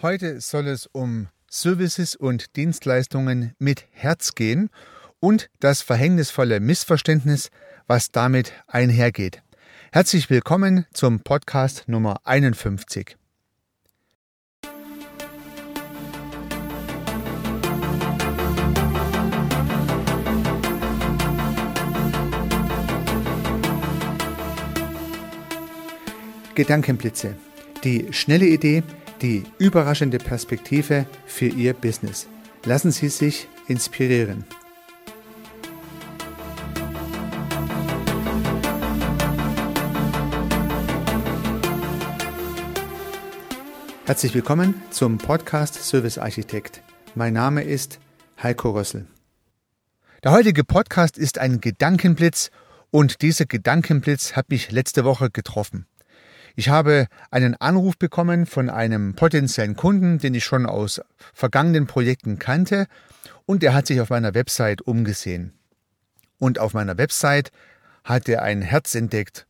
Heute soll es um Services und Dienstleistungen mit Herz gehen und das verhängnisvolle Missverständnis, was damit einhergeht. Herzlich willkommen zum Podcast Nummer 51. Gedankenblitze. Die schnelle Idee, die überraschende Perspektive für Ihr Business. Lassen Sie sich inspirieren. Herzlich willkommen zum Podcast Service Architekt. Mein Name ist Heiko Rössel. Der heutige Podcast ist ein Gedankenblitz und dieser Gedankenblitz hat mich letzte Woche getroffen. Ich habe einen Anruf bekommen von einem potenziellen Kunden, den ich schon aus vergangenen Projekten kannte, und er hat sich auf meiner Website umgesehen. Und auf meiner Website hat er ein Herz entdeckt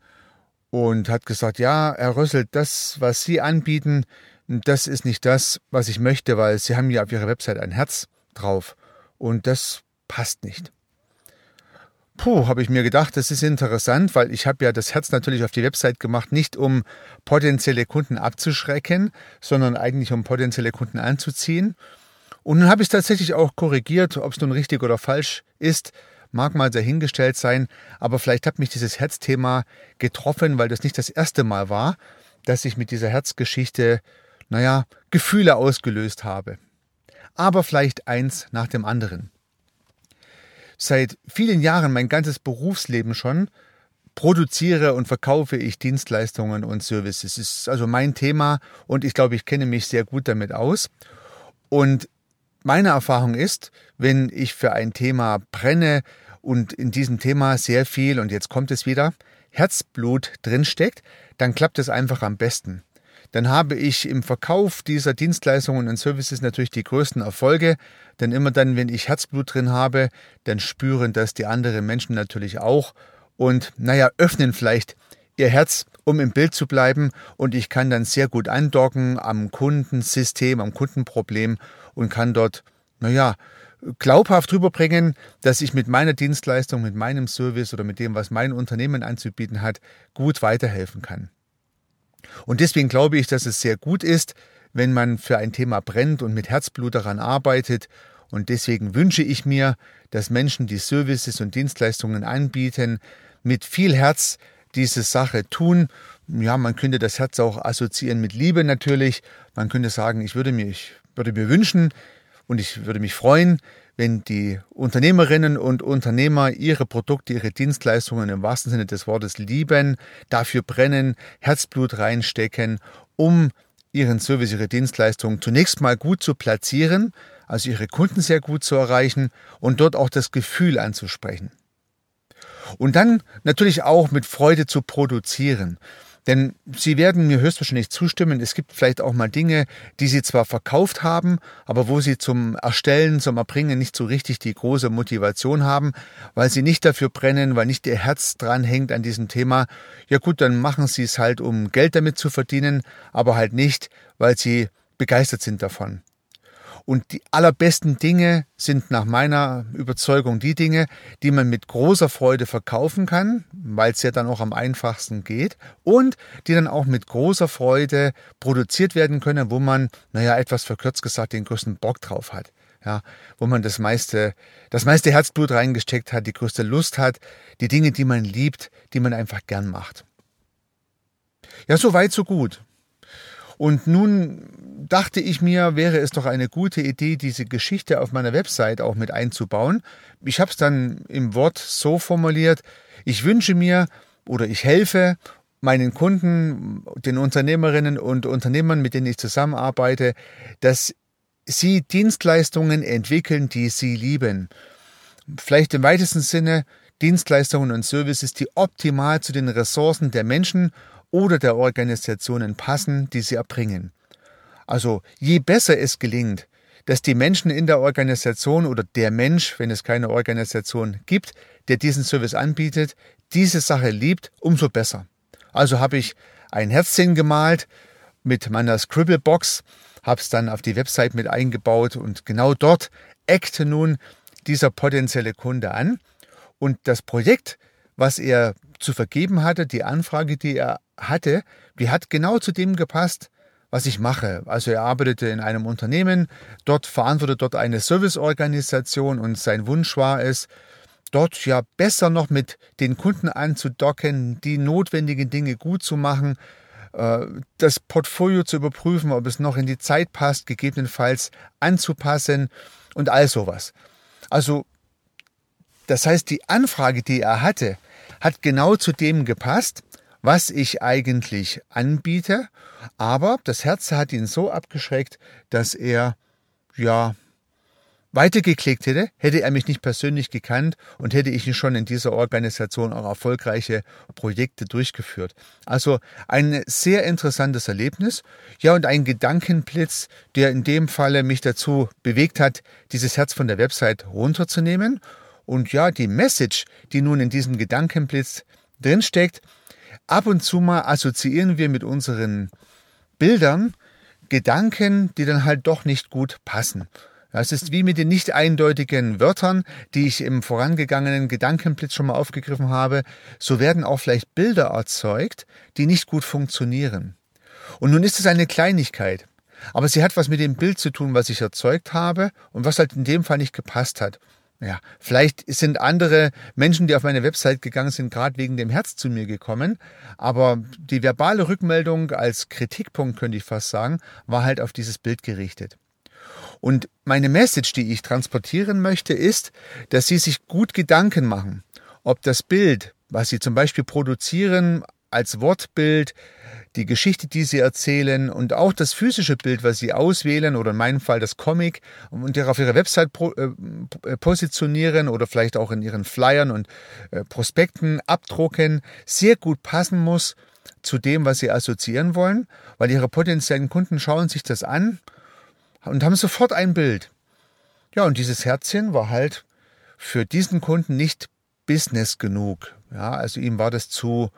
und hat gesagt, ja, Herr Rössel, das, was Sie anbieten, das ist nicht das, was ich möchte, weil Sie haben ja auf Ihrer Website ein Herz drauf und das passt nicht. Puh, habe ich mir gedacht, das ist interessant, weil ich habe ja das Herz natürlich auf die Website gemacht, nicht um potenzielle Kunden abzuschrecken, sondern eigentlich um potenzielle Kunden anzuziehen. Und nun habe ich es tatsächlich auch korrigiert, ob es nun richtig oder falsch ist, mag mal dahingestellt sein, aber vielleicht hat mich dieses Herzthema getroffen, weil das nicht das erste Mal war, dass ich mit dieser Herzgeschichte, naja, Gefühle ausgelöst habe. Aber vielleicht eins nach dem anderen seit vielen Jahren, mein ganzes Berufsleben schon, produziere und verkaufe ich Dienstleistungen und Services. Das ist also mein Thema und ich glaube, ich kenne mich sehr gut damit aus. Und meine Erfahrung ist, wenn ich für ein Thema brenne und in diesem Thema sehr viel, und jetzt kommt es wieder, Herzblut drinsteckt, dann klappt es einfach am besten dann habe ich im Verkauf dieser Dienstleistungen und Services natürlich die größten Erfolge. Denn immer dann, wenn ich Herzblut drin habe, dann spüren das die anderen Menschen natürlich auch und, naja, öffnen vielleicht ihr Herz, um im Bild zu bleiben. Und ich kann dann sehr gut andocken am Kundensystem, am Kundenproblem und kann dort, naja, glaubhaft rüberbringen, dass ich mit meiner Dienstleistung, mit meinem Service oder mit dem, was mein Unternehmen anzubieten hat, gut weiterhelfen kann. Und deswegen glaube ich, dass es sehr gut ist, wenn man für ein Thema brennt und mit Herzblut daran arbeitet. Und deswegen wünsche ich mir, dass Menschen, die Services und Dienstleistungen anbieten, mit viel Herz diese Sache tun. Ja, man könnte das Herz auch assoziieren mit Liebe natürlich. Man könnte sagen, ich würde mir, ich würde mir wünschen und ich würde mich freuen, wenn die Unternehmerinnen und Unternehmer ihre Produkte, ihre Dienstleistungen im wahrsten Sinne des Wortes lieben, dafür brennen, Herzblut reinstecken, um ihren Service, ihre Dienstleistungen zunächst mal gut zu platzieren, also ihre Kunden sehr gut zu erreichen und dort auch das Gefühl anzusprechen. Und dann natürlich auch mit Freude zu produzieren. Denn Sie werden mir höchstwahrscheinlich zustimmen, es gibt vielleicht auch mal Dinge, die Sie zwar verkauft haben, aber wo Sie zum Erstellen, zum Erbringen nicht so richtig die große Motivation haben, weil Sie nicht dafür brennen, weil nicht Ihr Herz dran hängt an diesem Thema. Ja gut, dann machen Sie es halt, um Geld damit zu verdienen, aber halt nicht, weil Sie begeistert sind davon. Und die allerbesten Dinge sind nach meiner Überzeugung die Dinge, die man mit großer Freude verkaufen kann, weil es ja dann auch am einfachsten geht und die dann auch mit großer Freude produziert werden können, wo man, naja, etwas verkürzt gesagt, den größten Bock drauf hat. Ja, wo man das meiste, das meiste Herzblut reingesteckt hat, die größte Lust hat, die Dinge, die man liebt, die man einfach gern macht. Ja, so weit, so gut. Und nun dachte ich mir, wäre es doch eine gute Idee, diese Geschichte auf meiner Website auch mit einzubauen. Ich habe es dann im Wort so formuliert, ich wünsche mir oder ich helfe meinen Kunden, den Unternehmerinnen und Unternehmern, mit denen ich zusammenarbeite, dass sie Dienstleistungen entwickeln, die sie lieben. Vielleicht im weitesten Sinne Dienstleistungen und Services, die optimal zu den Ressourcen der Menschen oder der Organisationen passen, die sie erbringen. Also je besser es gelingt, dass die Menschen in der Organisation oder der Mensch, wenn es keine Organisation gibt, der diesen Service anbietet, diese Sache liebt, umso besser. Also habe ich ein Herzchen gemalt, mit meiner Scribblebox, habe es dann auf die Website mit eingebaut und genau dort eckte nun dieser potenzielle Kunde an. Und das Projekt, was er zu vergeben hatte, die Anfrage, die er hatte, die hat genau zu dem gepasst, was ich mache. Also er arbeitete in einem Unternehmen, dort verantwortet dort eine Serviceorganisation und sein Wunsch war es, dort ja besser noch mit den Kunden anzudocken, die notwendigen Dinge gut zu machen, äh, das Portfolio zu überprüfen, ob es noch in die Zeit passt, gegebenenfalls anzupassen und all sowas. Also das heißt, die Anfrage, die er hatte, hat genau zu dem gepasst, was ich eigentlich anbiete, aber das Herz hat ihn so abgeschreckt, dass er ja weitergeklickt hätte, hätte er mich nicht persönlich gekannt und hätte ich schon in dieser Organisation auch erfolgreiche Projekte durchgeführt. Also ein sehr interessantes Erlebnis. Ja, und ein Gedankenblitz, der in dem Falle mich dazu bewegt hat, dieses Herz von der Website runterzunehmen. Und ja, die Message, die nun in diesem Gedankenblitz drinsteckt, ab und zu mal assoziieren wir mit unseren Bildern Gedanken, die dann halt doch nicht gut passen. Es ist wie mit den nicht eindeutigen Wörtern, die ich im vorangegangenen Gedankenblitz schon mal aufgegriffen habe. So werden auch vielleicht Bilder erzeugt, die nicht gut funktionieren. Und nun ist es eine Kleinigkeit. Aber sie hat was mit dem Bild zu tun, was ich erzeugt habe und was halt in dem Fall nicht gepasst hat. Ja, vielleicht sind andere Menschen, die auf meine Website gegangen sind, gerade wegen dem Herz zu mir gekommen. Aber die verbale Rückmeldung als Kritikpunkt, könnte ich fast sagen, war halt auf dieses Bild gerichtet. Und meine Message, die ich transportieren möchte, ist, dass Sie sich gut Gedanken machen, ob das Bild, was Sie zum Beispiel produzieren als Wortbild, die Geschichte, die sie erzählen und auch das physische Bild, was sie auswählen oder in meinem Fall das Comic und auf ihrer Website äh, positionieren oder vielleicht auch in ihren Flyern und äh, Prospekten abdrucken, sehr gut passen muss zu dem, was sie assoziieren wollen, weil ihre potenziellen Kunden schauen sich das an und haben sofort ein Bild. Ja, und dieses Herzchen war halt für diesen Kunden nicht Business genug. Ja, also ihm war das zu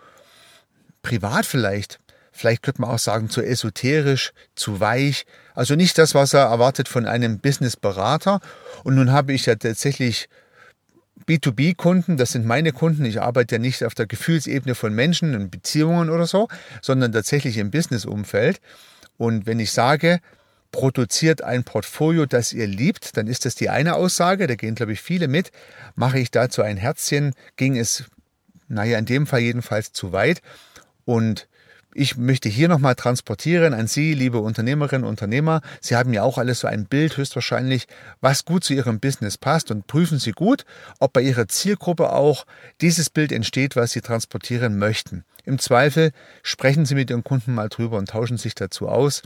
privat vielleicht. Vielleicht könnte man auch sagen, zu esoterisch, zu weich. Also nicht das, was er erwartet von einem Businessberater. Und nun habe ich ja tatsächlich B2B-Kunden, das sind meine Kunden. Ich arbeite ja nicht auf der Gefühlsebene von Menschen und Beziehungen oder so, sondern tatsächlich im Business-Umfeld. Und wenn ich sage, produziert ein Portfolio, das ihr liebt, dann ist das die eine Aussage, da gehen, glaube ich, viele mit. Mache ich dazu ein Herzchen, ging es, naja, in dem Fall jedenfalls zu weit. Und ich möchte hier nochmal transportieren an Sie, liebe Unternehmerinnen und Unternehmer. Sie haben ja auch alles so ein Bild höchstwahrscheinlich, was gut zu Ihrem Business passt und prüfen Sie gut, ob bei Ihrer Zielgruppe auch dieses Bild entsteht, was Sie transportieren möchten. Im Zweifel sprechen Sie mit Ihren Kunden mal drüber und tauschen sich dazu aus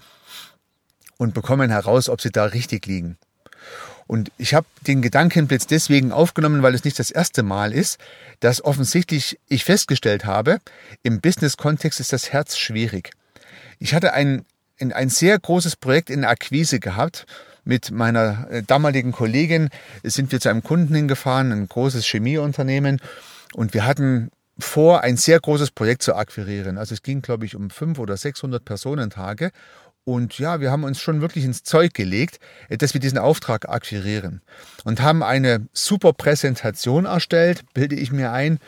und bekommen heraus, ob Sie da richtig liegen. Und ich habe den Gedankenblitz deswegen aufgenommen, weil es nicht das erste Mal ist, dass offensichtlich ich festgestellt habe, im Business-Kontext ist das Herz schwierig. Ich hatte ein, ein sehr großes Projekt in Akquise gehabt. Mit meiner äh, damaligen Kollegin sind wir zu einem Kunden hingefahren, ein großes Chemieunternehmen. Und wir hatten vor, ein sehr großes Projekt zu akquirieren. Also es ging, glaube ich, um fünf oder 600 Personentage. Und ja, wir haben uns schon wirklich ins Zeug gelegt, äh, dass wir diesen Auftrag akquirieren. Und haben eine super Präsentation erstellt, bilde ich mir ein,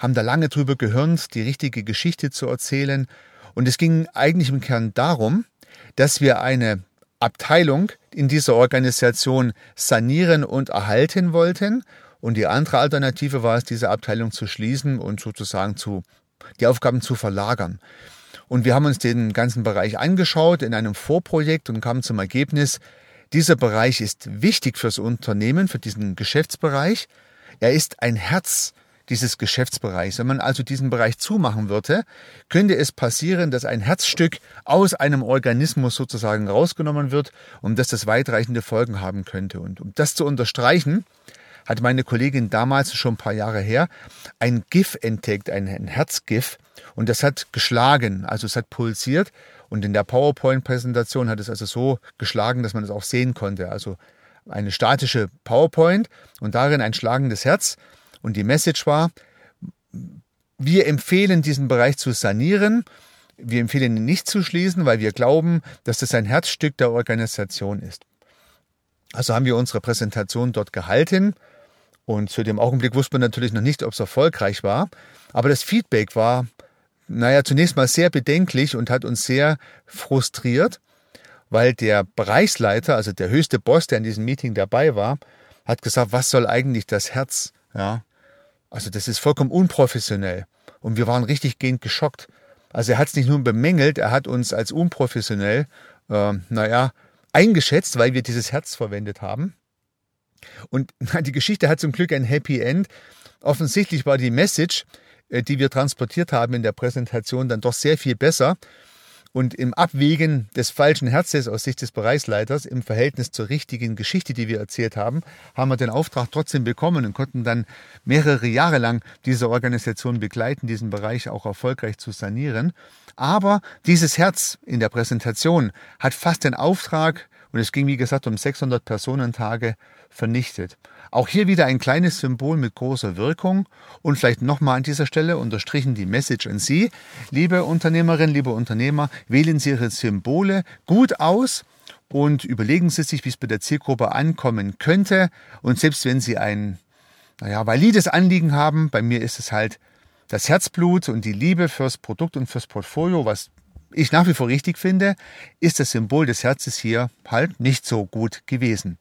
haben da lange drüber gehirnt, die richtige Geschichte zu erzählen. Und es ging eigentlich im Kern darum, dass wir eine Abteilung in dieser Organisation sanieren und erhalten wollten. Und die andere Alternative war es, diese Abteilung zu schließen und sozusagen zu, die Aufgaben zu verlagern. Und wir haben uns den ganzen Bereich angeschaut in einem Vorprojekt und kamen zum Ergebnis, dieser Bereich ist wichtig fürs Unternehmen, für diesen Geschäftsbereich. Er ist ein Herz dieses Geschäftsbereichs. Wenn man also diesen Bereich zumachen würde, könnte es passieren, dass ein Herzstück aus einem Organismus sozusagen rausgenommen wird und dass das weitreichende Folgen haben könnte. Und um das zu unterstreichen, hat meine Kollegin damals schon ein paar Jahre her ein GIF entdeckt, ein, ein Herzgif. Und das hat geschlagen, also es hat pulsiert. Und in der PowerPoint-Präsentation hat es also so geschlagen, dass man es auch sehen konnte. Also eine statische PowerPoint und darin ein schlagendes Herz. Und die Message war, wir empfehlen diesen Bereich zu sanieren wir empfehlen ihn nicht zu schließen, weil wir glauben, dass das ein Herzstück der Organisation ist. Also haben wir unsere Präsentation dort gehalten und zu dem Augenblick wusste man natürlich noch nicht, ob es erfolgreich war. Aber das Feedback war, naja, zunächst mal sehr bedenklich und hat uns sehr frustriert, weil der Bereichsleiter, also der höchste Boss, der in diesem Meeting dabei war, hat gesagt, was soll eigentlich das Herz? Ja, also das ist vollkommen unprofessionell. Und wir waren richtig gehend geschockt. Also er hat es nicht nur bemängelt, er hat uns als unprofessionell, äh, naja, eingeschätzt, weil wir dieses Herz verwendet haben. Und die Geschichte hat zum Glück ein Happy End. Offensichtlich war die Message, äh, die wir transportiert haben in der Präsentation, dann doch sehr viel besser. Und im Abwägen des falschen Herzens aus Sicht des Bereichsleiters im Verhältnis zur richtigen Geschichte, die wir erzählt haben, haben wir den Auftrag trotzdem bekommen und konnten dann mehrere Jahre lang diese Organisation begleiten, diesen Bereich auch erfolgreich zu sanieren. Aber dieses Herz in der Präsentation hat fast den Auftrag, und es ging wie gesagt um 600 Personentage, vernichtet. Auch hier wieder ein kleines Symbol mit großer Wirkung und vielleicht nochmal an dieser Stelle unterstrichen die Message an Sie. Liebe Unternehmerinnen, liebe Unternehmer, wählen Sie Ihre Symbole gut aus und überlegen Sie sich, wie es bei der Zielgruppe ankommen könnte. Und selbst wenn Sie ein naja, valides Anliegen haben, bei mir ist es halt das Herzblut und die Liebe fürs Produkt und fürs Portfolio, was ich nach wie vor richtig finde, ist das Symbol des Herzens hier halt nicht so gut gewesen.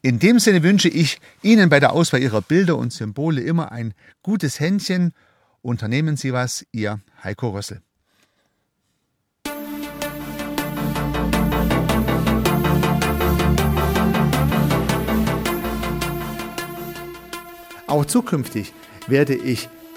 In dem Sinne wünsche ich Ihnen bei der Auswahl Ihrer Bilder und Symbole immer ein gutes Händchen. Unternehmen Sie was, Ihr Heiko Rössel. Auch zukünftig werde ich